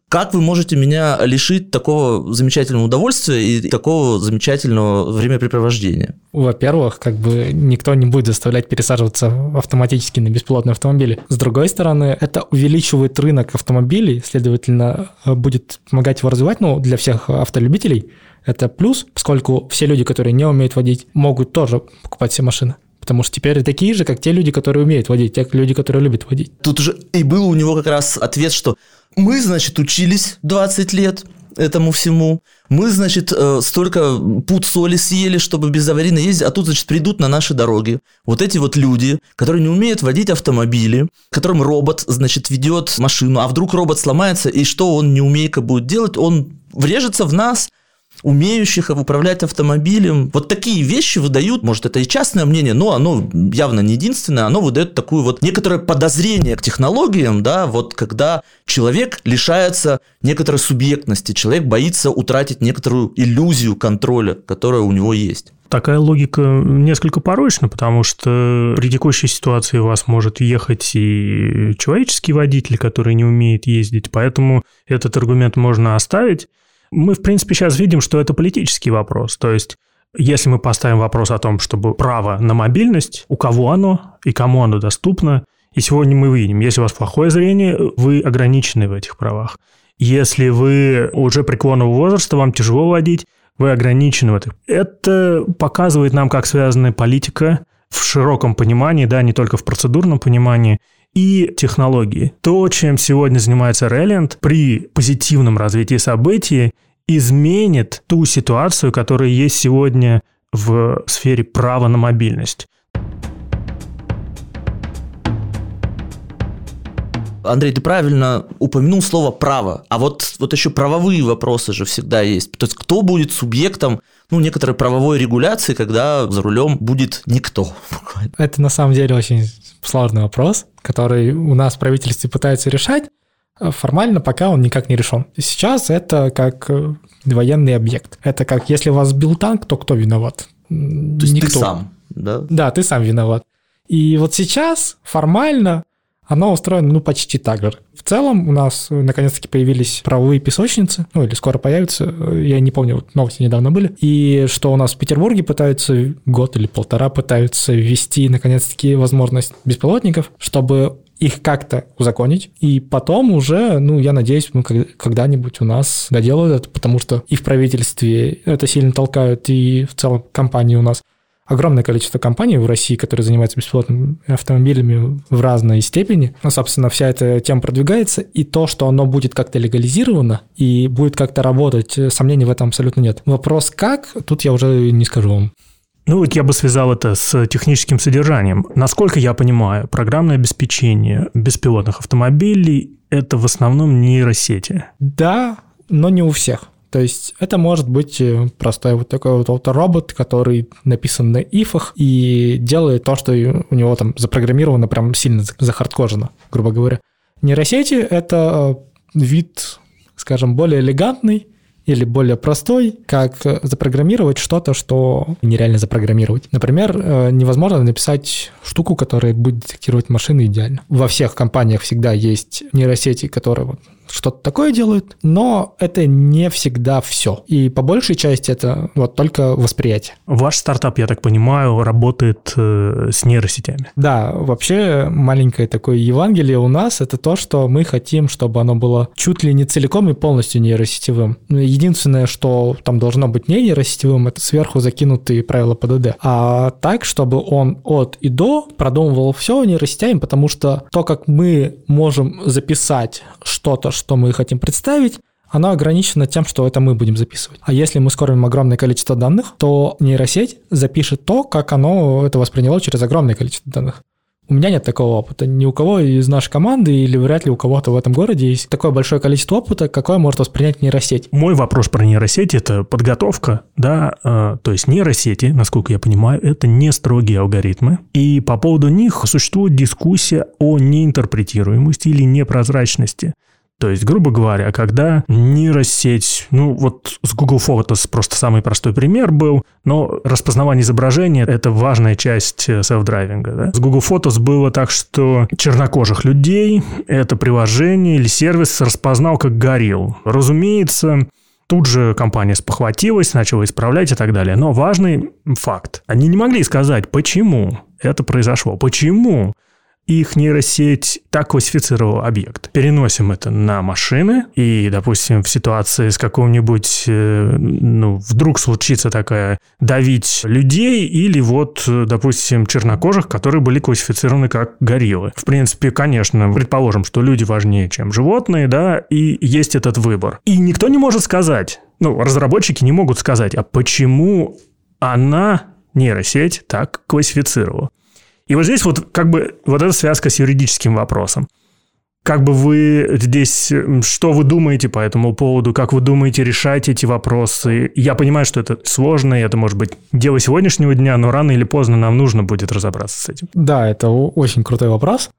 Как вы можете меня лишить такого замечательного удовольствия и такого замечательного времяпрепровождения? Во-первых, как бы никто не будет заставлять пересаживаться автоматически на беспилотные автомобили. С другой стороны, это увеличивает рынок автомобилей, следовательно, будет помогать его развивать, ну, для всех автолюбителей это плюс, поскольку все люди, которые не умеют водить, могут тоже покупать все машины. Потому что теперь такие же, как те люди, которые умеют водить, те люди, которые любят водить. Тут уже и был у него как раз ответ, что мы, значит, учились 20 лет этому всему. Мы, значит, э, столько пут соли съели, чтобы безаварийно ездить, а тут, значит, придут на наши дороги вот эти вот люди, которые не умеют водить автомобили, которым робот, значит, ведет машину, а вдруг робот сломается, и что он не умейка будет делать? Он врежется в нас, умеющих управлять автомобилем. Вот такие вещи выдают, может, это и частное мнение, но оно явно не единственное, оно выдает такую вот некоторое подозрение к технологиям, да, вот когда человек лишается некоторой субъектности, человек боится утратить некоторую иллюзию контроля, которая у него есть. Такая логика несколько порочна, потому что при текущей ситуации у вас может ехать и человеческий водитель, который не умеет ездить, поэтому этот аргумент можно оставить. Мы, в принципе, сейчас видим, что это политический вопрос. То есть, если мы поставим вопрос о том, чтобы право на мобильность, у кого оно и кому оно доступно, и сегодня мы видим, если у вас плохое зрение, вы ограничены в этих правах. Если вы уже преклонного возраста, вам тяжело водить, вы ограничены в этом. Это показывает нам, как связана политика в широком понимании, да, не только в процедурном понимании, и технологии. То, чем сегодня занимается Релленд при позитивном развитии событий, изменит ту ситуацию, которая есть сегодня в сфере права на мобильность. Андрей, ты правильно упомянул слово «право», а вот, вот еще правовые вопросы же всегда есть. То есть кто будет субъектом ну, некоторой правовой регуляции, когда за рулем будет никто. Это на самом деле очень сложный вопрос, который у нас в правительстве пытаются решать. Формально пока он никак не решен. Сейчас это как э, военный объект. Это как если вас сбил танк, то кто виноват? То есть Никто. ты сам, да? Да, ты сам виноват. И вот сейчас формально оно устроено, ну, почти так же. В целом у нас наконец-таки появились правовые песочницы, ну, или скоро появятся, я не помню, вот новости недавно были, и что у нас в Петербурге пытаются год или полтора пытаются ввести наконец-таки возможность беспилотников, чтобы их как-то узаконить, и потом уже, ну, я надеюсь, мы когда-нибудь у нас доделают это, потому что и в правительстве это сильно толкают, и в целом компании у нас огромное количество компаний в России, которые занимаются беспилотными автомобилями в разной степени. Ну, собственно, вся эта тема продвигается, и то, что оно будет как-то легализировано и будет как-то работать, сомнений в этом абсолютно нет. Вопрос как, тут я уже не скажу вам. Ну вот я бы связал это с техническим содержанием. Насколько я понимаю, программное обеспечение беспилотных автомобилей – это в основном нейросети. Да, но не у всех. То есть это может быть э, простой вот такой вот, робот, который написан на ифах и делает то, что у него там запрограммировано прям сильно захардкожено, грубо говоря. Нейросети — это э, вид, скажем, более элегантный, или более простой, как запрограммировать что-то, что нереально запрограммировать. Например, э, невозможно написать штуку, которая будет детектировать машины идеально. Во всех компаниях всегда есть нейросети, которые вот что-то такое делают, но это не всегда все. И по большей части это вот только восприятие. Ваш стартап, я так понимаю, работает э, с нейросетями. Да, вообще маленькое такое Евангелие у нас это то, что мы хотим, чтобы оно было чуть ли не целиком и полностью нейросетевым. Единственное, что там должно быть не нейросетевым, это сверху закинутые правила ПДД. А так, чтобы он от и до продумывал все нейросетями, потому что то, как мы можем записать что-то, что мы хотим представить, оно ограничено тем, что это мы будем записывать. А если мы скормим огромное количество данных, то нейросеть запишет то, как оно это восприняло через огромное количество данных. У меня нет такого опыта. Ни у кого из нашей команды или вряд ли у кого-то в этом городе есть такое большое количество опыта, какое может воспринять нейросеть. Мой вопрос про нейросети – это подготовка, да, э, то есть нейросети, насколько я понимаю, это не строгие алгоритмы. И по поводу них существует дискуссия о неинтерпретируемости или непрозрачности. То есть, грубо говоря, когда нейросеть, ну вот с Google Photos просто самый простой пример был, но распознавание изображения – это важная часть э, селф-драйвинга. Да? С Google Photos было так, что чернокожих людей это приложение или сервис распознал как горилл. Разумеется, Тут же компания спохватилась, начала исправлять и так далее. Но важный факт. Они не могли сказать, почему это произошло. Почему их нейросеть так классифицировала объект. Переносим это на машины, и, допустим, в ситуации с какого-нибудь, э, ну, вдруг случится такая давить людей, или вот, допустим, чернокожих, которые были классифицированы как гориллы. В принципе, конечно, предположим, что люди важнее, чем животные, да, и есть этот выбор. И никто не может сказать, ну, разработчики не могут сказать, а почему она нейросеть так классифицировала. И вот здесь вот как бы вот эта связка с юридическим вопросом. Как бы вы здесь, что вы думаете по этому поводу, как вы думаете решать эти вопросы? Я понимаю, что это сложно, и это может быть дело сегодняшнего дня, но рано или поздно нам нужно будет разобраться с этим. Да, это очень крутой вопрос.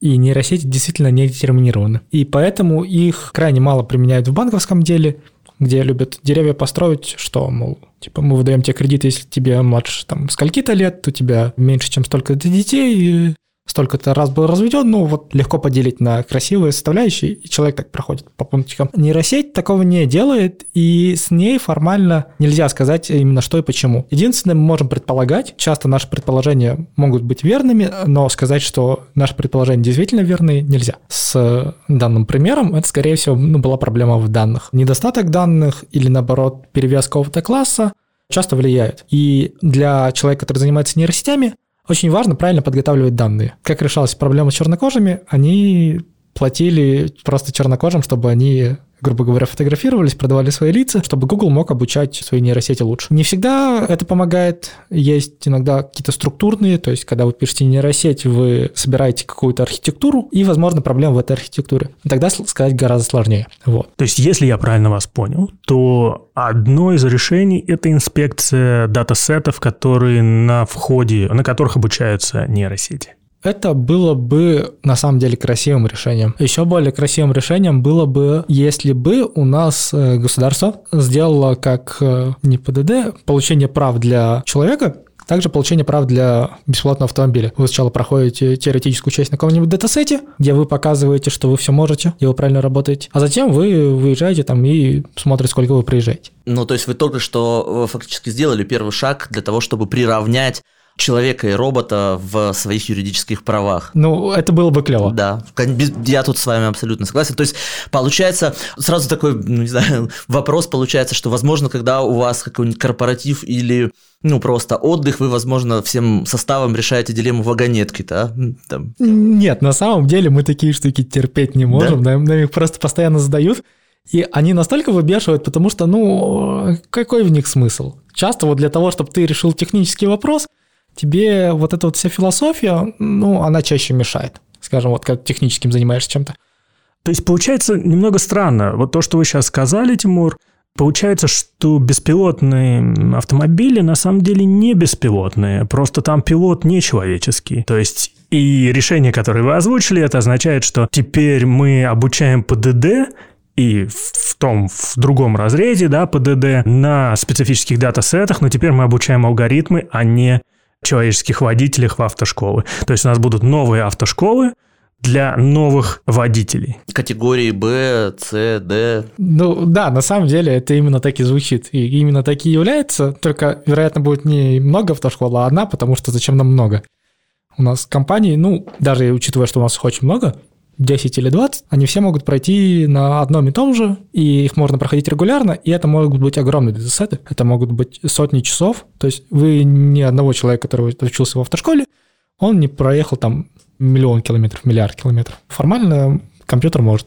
И нейросети действительно не детерминированы. И поэтому их крайне мало применяют в банковском деле, где любят деревья построить, что, мол, типа мы выдаем тебе кредит, если тебе младше там скольки-то лет, у тебя меньше, чем столько-то детей, столько-то раз был разведен, ну вот легко поделить на красивые составляющие, и человек так проходит по пунктикам. Нейросеть такого не делает, и с ней формально нельзя сказать именно что и почему. Единственное, мы можем предполагать, часто наши предположения могут быть верными, но сказать, что наши предположения действительно верные, нельзя. С данным примером это, скорее всего, ну, была проблема в данных. Недостаток данных или, наоборот, перевес какого-то класса часто влияет. И для человека, который занимается нейросетями, очень важно правильно подготавливать данные. Как решалась проблема с чернокожими, они платили просто чернокожим, чтобы они грубо говоря, фотографировались, продавали свои лица, чтобы Google мог обучать свои нейросети лучше. Не всегда это помогает. Есть иногда какие-то структурные, то есть когда вы пишете нейросеть, вы собираете какую-то архитектуру, и, возможно, проблема в этой архитектуре. Тогда сказать гораздо сложнее. Вот. То есть, если я правильно вас понял, то одно из решений – это инспекция датасетов, которые на входе, на которых обучаются нейросети. Это было бы на самом деле красивым решением. Еще более красивым решением было бы, если бы у нас э, государство сделало как э, не ПДД, получение прав для человека, также получение прав для бесплатного автомобиля. Вы сначала проходите теоретическую часть на каком-нибудь датасете, где вы показываете, что вы все можете, где вы правильно работаете, а затем вы выезжаете там и смотрите, сколько вы приезжаете. Ну, то есть вы только что э, фактически сделали первый шаг для того, чтобы приравнять человека и робота в своих юридических правах. Ну, это было бы клево. Да, я тут с вами абсолютно согласен. То есть, получается, сразу такой, ну, не знаю, вопрос получается, что, возможно, когда у вас какой-нибудь корпоратив или ну, просто отдых, вы, возможно, всем составом решаете дилемму вагонетки, да? Там. Нет, на самом деле мы такие штуки терпеть не можем, да? нам, нам их просто постоянно задают, и они настолько выбешивают, потому что, ну, какой в них смысл? Часто вот для того, чтобы ты решил технический вопрос, тебе вот эта вот вся философия, ну, она чаще мешает, скажем, вот как техническим занимаешься чем-то. То есть получается немного странно. Вот то, что вы сейчас сказали, Тимур, Получается, что беспилотные автомобили на самом деле не беспилотные, просто там пилот не человеческий. То есть и решение, которое вы озвучили, это означает, что теперь мы обучаем ПДД и в том, в другом разрезе, да, ПДД на специфических датасетах, но теперь мы обучаем алгоритмы, а не человеческих водителях в автошколы. То есть у нас будут новые автошколы, для новых водителей. Категории Б, С, Д. Ну да, на самом деле это именно так и звучит. И именно так и является, только, вероятно, будет не много автошкол, а одна, потому что зачем нам много? У нас компании, ну, даже учитывая, что у нас их очень много, 10 или 20, они все могут пройти на одном и том же, и их можно проходить регулярно, и это могут быть огромные датасеты, это могут быть сотни часов, то есть вы ни одного человека, который учился в автошколе, он не проехал там миллион километров, миллиард километров. Формально компьютер может.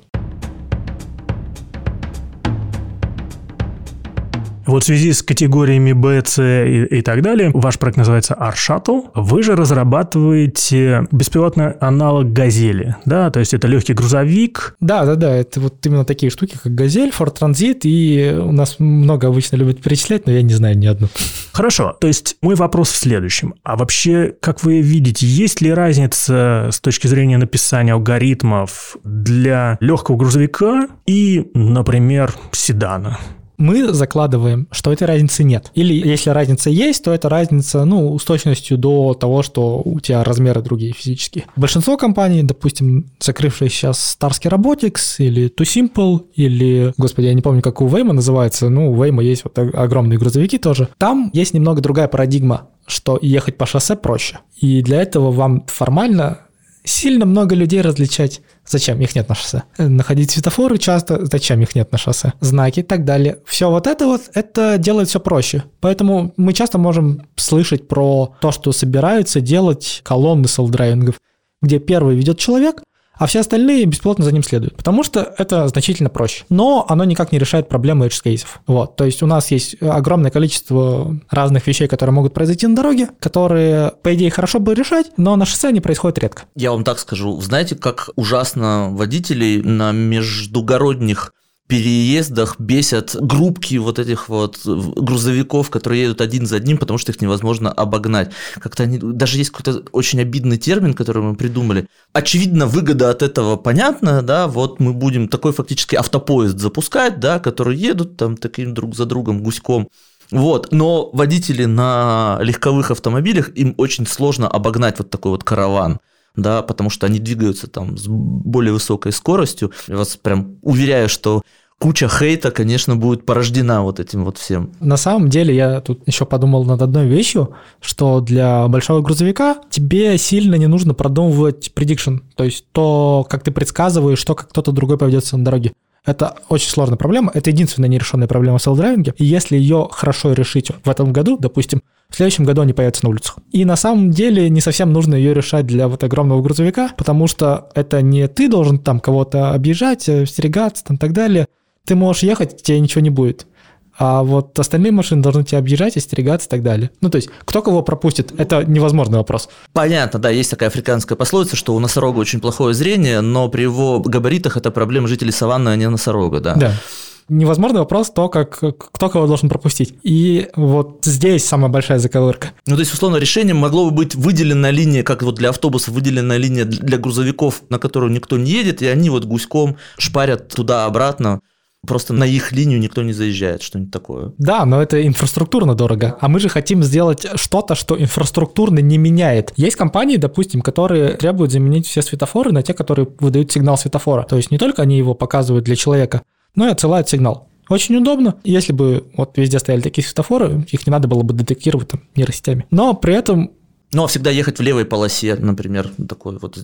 Вот в связи с категориями B, C и, и так далее, ваш проект называется R-Shuttle. Вы же разрабатываете беспилотный аналог «Газели», да? То есть это легкий грузовик. Да, да, да, это вот именно такие штуки, как «Газель», «Форд Транзит», и у нас много обычно любят перечислять, но я не знаю ни одну. Хорошо, то есть мой вопрос в следующем. А вообще, как вы видите, есть ли разница с точки зрения написания алгоритмов для легкого грузовика и, например, седана? Мы закладываем, что этой разницы нет. Или если разница есть, то это разница, ну, с точностью до того, что у тебя размеры другие физические. Большинство компаний, допустим, закрывшие сейчас Starsky Robotics или Too Simple, или, господи, я не помню, как у Waymo называется, ну, у Waymo есть вот огромные грузовики тоже. Там есть немного другая парадигма, что ехать по шоссе проще. И для этого вам формально сильно много людей различать. Зачем их нет на шоссе? Находить светофоры часто, зачем их нет на шоссе? Знаки и так далее. Все вот это вот, это делает все проще. Поэтому мы часто можем слышать про то, что собираются делать колонны селф-драйвингов, где первый ведет человек, а все остальные бесплатно за ним следуют, потому что это значительно проще. Но оно никак не решает проблему edge кейсов. Вот, то есть у нас есть огромное количество разных вещей, которые могут произойти на дороге, которые, по идее, хорошо бы решать, но на шоссе они происходят редко. Я вам так скажу, знаете, как ужасно водителей на междугородних переездах бесят группки вот этих вот грузовиков, которые едут один за одним, потому что их невозможно обогнать. Как-то они, даже есть какой-то очень обидный термин, который мы придумали. Очевидно, выгода от этого понятна, да, вот мы будем такой фактически автопоезд запускать, да, которые едут там таким друг за другом гуськом. Вот, но водители на легковых автомобилях, им очень сложно обогнать вот такой вот караван да, потому что они двигаются там с более высокой скоростью. Я вас прям уверяю, что куча хейта, конечно, будет порождена вот этим вот всем. На самом деле я тут еще подумал над одной вещью, что для большого грузовика тебе сильно не нужно продумывать prediction, то есть то, как ты предсказываешь, что как кто-то другой поведется на дороге. Это очень сложная проблема. Это единственная нерешенная проблема в селф-драйвинге. И если ее хорошо решить в этом году, допустим, в следующем году они появятся на улицах. И на самом деле не совсем нужно ее решать для вот огромного грузовика, потому что это не ты должен там кого-то объезжать, стерегаться там и так далее ты можешь ехать, тебе ничего не будет. А вот остальные машины должны тебя объезжать, остерегаться и так далее. Ну, то есть, кто кого пропустит, это невозможный вопрос. Понятно, да, есть такая африканская пословица, что у носорога очень плохое зрение, но при его габаритах это проблема жителей саванны, а не носорога, да. Да невозможный вопрос то, как кто кого должен пропустить. И вот здесь самая большая заковырка. Ну, то есть, условно, решением могло бы быть выделенная линия, как вот для автобусов выделенная линия для грузовиков, на которую никто не едет, и они вот гуськом шпарят туда-обратно. Просто на их линию никто не заезжает, что-нибудь такое. Да, но это инфраструктурно дорого. А мы же хотим сделать что-то, что инфраструктурно не меняет. Есть компании, допустим, которые требуют заменить все светофоры на те, которые выдают сигнал светофора. То есть не только они его показывают для человека, но и отсылают сигнал. Очень удобно. Если бы вот везде стояли такие светофоры, их не надо было бы детектировать там нейросетями. Но при этом но всегда ехать в левой полосе, например, такой вот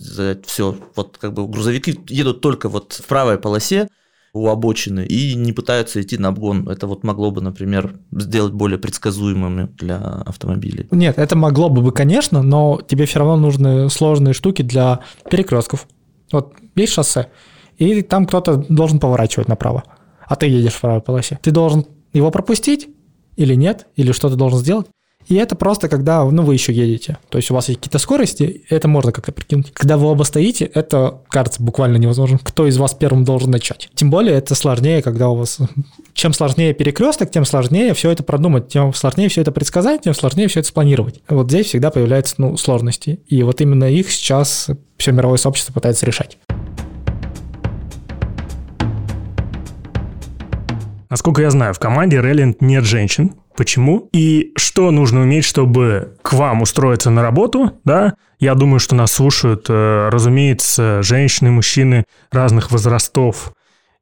все, вот как бы грузовики едут только вот в правой полосе, у обочины и не пытаются идти на обгон. Это вот могло бы, например, сделать более предсказуемыми для автомобилей. Нет, это могло бы, конечно, но тебе все равно нужны сложные штуки для перекрестков. Вот есть шоссе, и там кто-то должен поворачивать направо, а ты едешь в правой полосе. Ты должен его пропустить или нет, или что-то должен сделать. И это просто когда, ну, вы еще едете. То есть у вас есть какие-то скорости, это можно как-то прикинуть. Когда вы оба стоите, это кажется буквально невозможно. Кто из вас первым должен начать? Тем более это сложнее, когда у вас... Чем сложнее перекресток, тем сложнее все это продумать, тем сложнее все это предсказать, тем сложнее все это спланировать. Вот здесь всегда появляются ну, сложности. И вот именно их сейчас все мировое сообщество пытается решать. Насколько я знаю, в команде Реллинд нет женщин. Почему? И что нужно уметь, чтобы к вам устроиться на работу, да? Я думаю, что нас слушают, э, разумеется, женщины, мужчины разных возрастов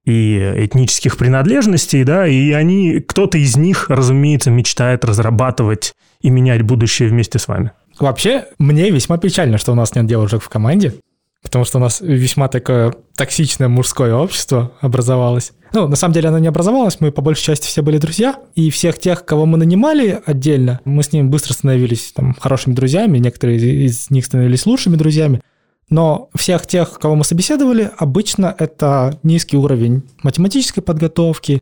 и этнических принадлежностей, да, и они, кто-то из них, разумеется, мечтает разрабатывать и менять будущее вместе с вами. Вообще, мне весьма печально, что у нас нет девушек в команде потому что у нас весьма такое токсичное мужское общество образовалось. Ну, на самом деле оно не образовалось, мы по большей части все были друзья, и всех тех, кого мы нанимали отдельно, мы с ними быстро становились там хорошими друзьями, некоторые из них становились лучшими друзьями, но всех тех, кого мы собеседовали, обычно это низкий уровень математической подготовки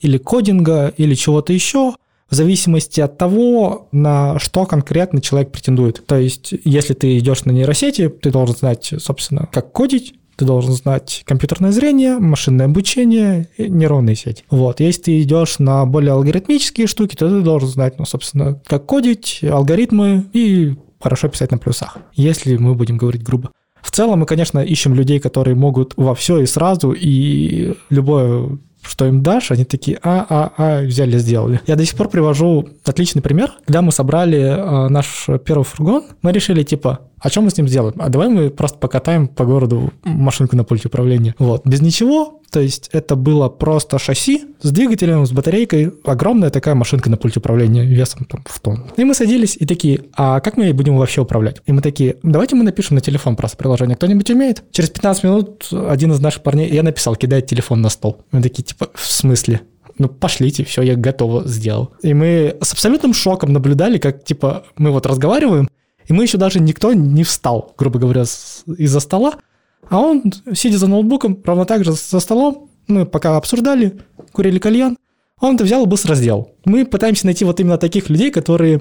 или кодинга, или чего-то еще, в зависимости от того, на что конкретно человек претендует. То есть, если ты идешь на нейросети, ты должен знать, собственно, как кодить, ты должен знать компьютерное зрение, машинное обучение, нейронные сети. Вот. Если ты идешь на более алгоритмические штуки, то ты должен знать, ну, собственно, как кодить, алгоритмы и хорошо писать на плюсах, если мы будем говорить грубо. В целом мы, конечно, ищем людей, которые могут во все и сразу, и любое что им дашь, они такие, а, а, а, взяли, сделали. Я до сих пор привожу отличный пример. Когда мы собрали э, наш первый фургон, мы решили, типа, а что мы с ним сделаем? А давай мы просто покатаем по городу машинку на пульте управления. Вот. Без ничего. То есть это было просто шасси с двигателем, с батарейкой. Огромная такая машинка на пульте управления весом там, в тонн. И мы садились и такие, а как мы будем вообще управлять? И мы такие, давайте мы напишем на телефон просто приложение. Кто-нибудь умеет? Через 15 минут один из наших парней, я написал, кидает телефон на стол. Мы такие, типа, в смысле? ну, пошлите, все, я готово сделал. И мы с абсолютным шоком наблюдали, как, типа, мы вот разговариваем, и мы еще даже никто не встал, грубо говоря, из-за стола. А он, сидя за ноутбуком, ровно так же за столом, мы пока обсуждали, курили кальян, он это взял и быстро сделал. Мы пытаемся найти вот именно таких людей, которые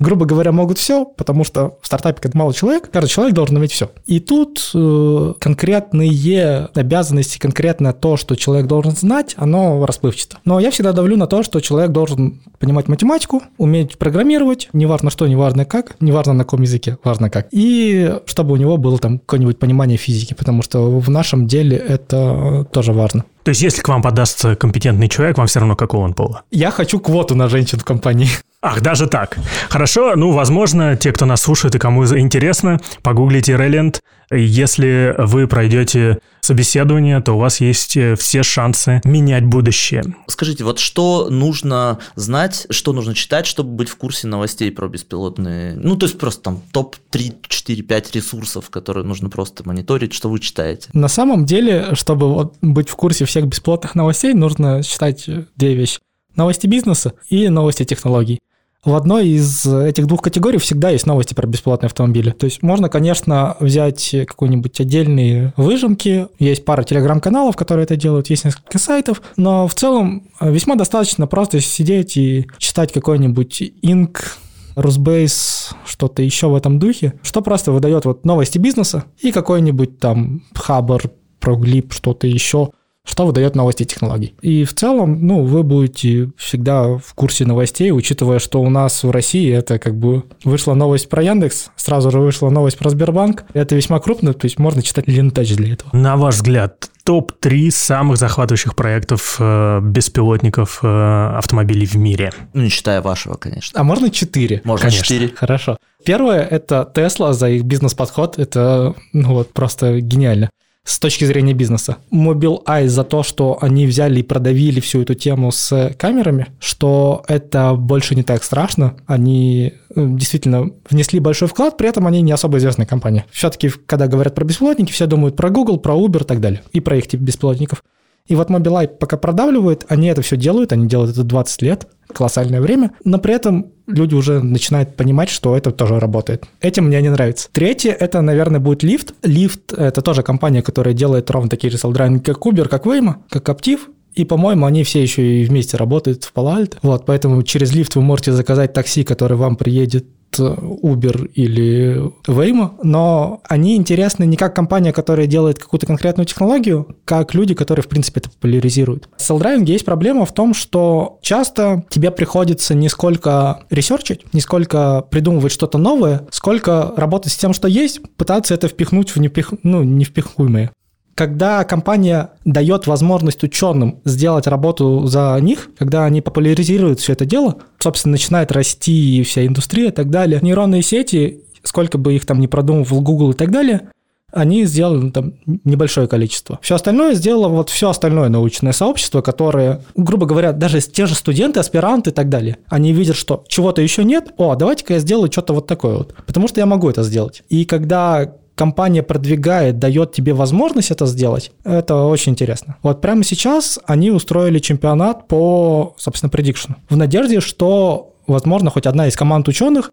грубо говоря, могут все, потому что в стартапе, когда мало человек, каждый человек должен иметь все. И тут э, конкретные обязанности, конкретно то, что человек должен знать, оно расплывчато. Но я всегда давлю на то, что человек должен понимать математику, уметь программировать, неважно что, неважно как, неважно на каком языке, важно как. И чтобы у него было там какое-нибудь понимание физики, потому что в нашем деле это тоже важно. То есть, если к вам подастся компетентный человек, вам все равно какого он пола? Я хочу квоту на женщин в компании. Ах, даже так. Хорошо, ну, возможно, те, кто нас слушает и кому интересно, погуглите Релент. Если вы пройдете собеседование, то у вас есть э, все шансы менять будущее. Скажите, вот что нужно знать, что нужно читать, чтобы быть в курсе новостей про беспилотные... Ну, то есть просто там топ-3, 4, 5 ресурсов, которые нужно просто мониторить, что вы читаете? На самом деле, чтобы вот быть в курсе всех бесплатных новостей, нужно читать две вещи. Новости бизнеса и новости технологий в одной из этих двух категорий всегда есть новости про бесплатные автомобили. То есть можно, конечно, взять какой-нибудь отдельные выжимки, есть пара телеграм-каналов, которые это делают, есть несколько сайтов, но в целом весьма достаточно просто сидеть и читать какой-нибудь инк, Русбейс, что-то еще в этом духе, что просто выдает вот новости бизнеса и какой-нибудь там хабар, проглип, что-то еще, что выдает новости технологий. И в целом, ну, вы будете всегда в курсе новостей, учитывая, что у нас в России это как бы вышла новость про Яндекс, сразу же вышла новость про Сбербанк. Это весьма крупно, то есть можно читать лентач для этого. На ваш взгляд, топ-3 самых захватывающих проектов э, беспилотников э, автомобилей в мире? Ну, не считая вашего, конечно. А можно 4? Можно конечно. 4. Хорошо. Первое – это Tesla за их бизнес-подход. Это ну, вот просто гениально с точки зрения бизнеса. Mobileye за то, что они взяли и продавили всю эту тему с камерами, что это больше не так страшно. Они э, действительно внесли большой вклад, при этом они не особо известная компания. Все-таки, когда говорят про беспилотники, все думают про Google, про Uber и так далее. И про их тип беспилотников. И вот Mobileye пока продавливают, они это все делают, они делают это 20 лет, колоссальное время, но при этом люди уже начинают понимать, что это тоже работает. Этим мне не нравится. Третье, это, наверное, будет Lyft. Lyft – это тоже компания, которая делает ровно такие же селдрайнинги, как Uber, как Waymo, как Captiv. И, по-моему, они все еще и вместе работают в Palo Вот, поэтому через лифт вы можете заказать такси, который вам приедет Uber или Waymo, но они интересны не как компания, которая делает какую-то конкретную технологию, как люди, которые, в принципе, это популяризируют. В селдрайвинге есть проблема в том, что часто тебе приходится не сколько ресерчить, не сколько придумывать что-то новое, сколько работать с тем, что есть, пытаться это впихнуть в непих... ну, невпихуемое когда компания дает возможность ученым сделать работу за них, когда они популяризируют все это дело, собственно, начинает расти вся индустрия и так далее, нейронные сети, сколько бы их там ни продумывал Google и так далее, они сделали там небольшое количество. Все остальное сделало вот все остальное научное сообщество, которое, грубо говоря, даже те же студенты, аспиранты и так далее, они видят, что чего-то еще нет, о, давайте-ка я сделаю что-то вот такое вот, потому что я могу это сделать. И когда компания продвигает, дает тебе возможность это сделать, это очень интересно. Вот прямо сейчас они устроили чемпионат по, собственно, предикшену. В надежде, что, возможно, хоть одна из команд ученых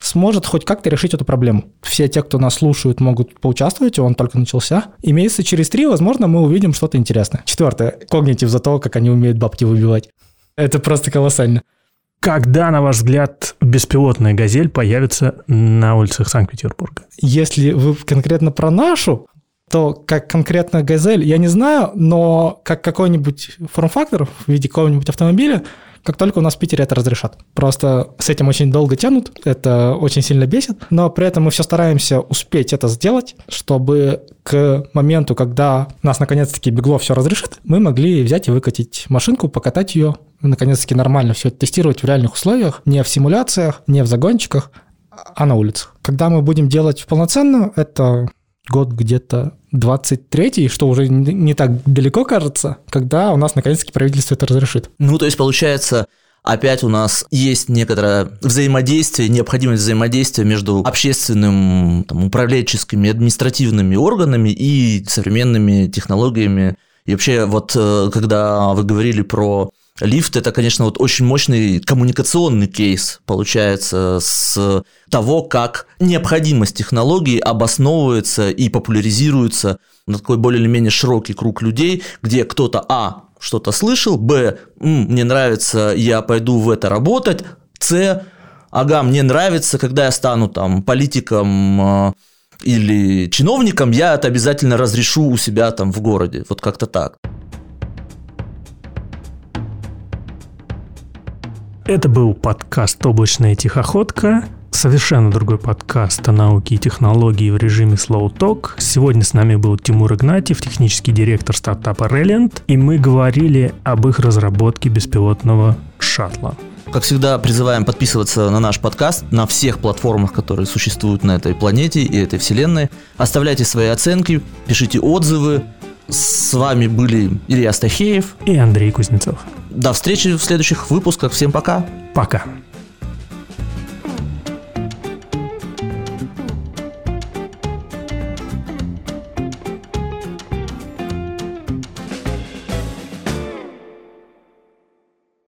сможет хоть как-то решить эту проблему. Все те, кто нас слушают, могут поучаствовать, он только начался. И месяца через три, возможно, мы увидим что-то интересное. Четвертое. Когнитив за то, как они умеют бабки выбивать. Это просто колоссально. Когда, на ваш взгляд, беспилотная «Газель» появится на улицах Санкт-Петербурга? Если вы конкретно про нашу, то как конкретно «Газель» я не знаю, но как какой-нибудь форм-фактор в виде какого-нибудь автомобиля – как только у нас в Питере это разрешат. Просто с этим очень долго тянут, это очень сильно бесит, но при этом мы все стараемся успеть это сделать, чтобы к моменту, когда нас наконец-таки бегло все разрешит, мы могли взять и выкатить машинку, покатать ее, наконец-таки нормально все это тестировать в реальных условиях, не в симуляциях, не в загончиках, а на улицах. Когда мы будем делать полноценно, это год где-то 23-й, что уже не так далеко кажется, когда у нас наконец-таки правительство это разрешит. Ну, то есть получается, опять у нас есть некоторое взаимодействие, необходимость взаимодействия между общественным, там, управленческими, административными органами и современными технологиями. И вообще, вот э, когда вы говорили про Лифт – это, конечно, вот очень мощный коммуникационный кейс, получается, с того, как необходимость технологии обосновывается и популяризируется на такой более или менее широкий круг людей, где кто-то, а, что-то слышал, б, мне нравится, я пойду в это работать, с, ага, мне нравится, когда я стану там политиком а, или чиновником, я это обязательно разрешу у себя там в городе, вот как-то так. Это был подкаст «Облачная тихоходка». Совершенно другой подкаст о науке и технологии в режиме Slow Talk. Сегодня с нами был Тимур Игнатьев, технический директор стартапа Reliant, и мы говорили об их разработке беспилотного шаттла. Как всегда, призываем подписываться на наш подкаст на всех платформах, которые существуют на этой планете и этой вселенной. Оставляйте свои оценки, пишите отзывы, с вами были Илья Стахеев и Андрей Кузнецов. До встречи в следующих выпусках. Всем пока. Пока.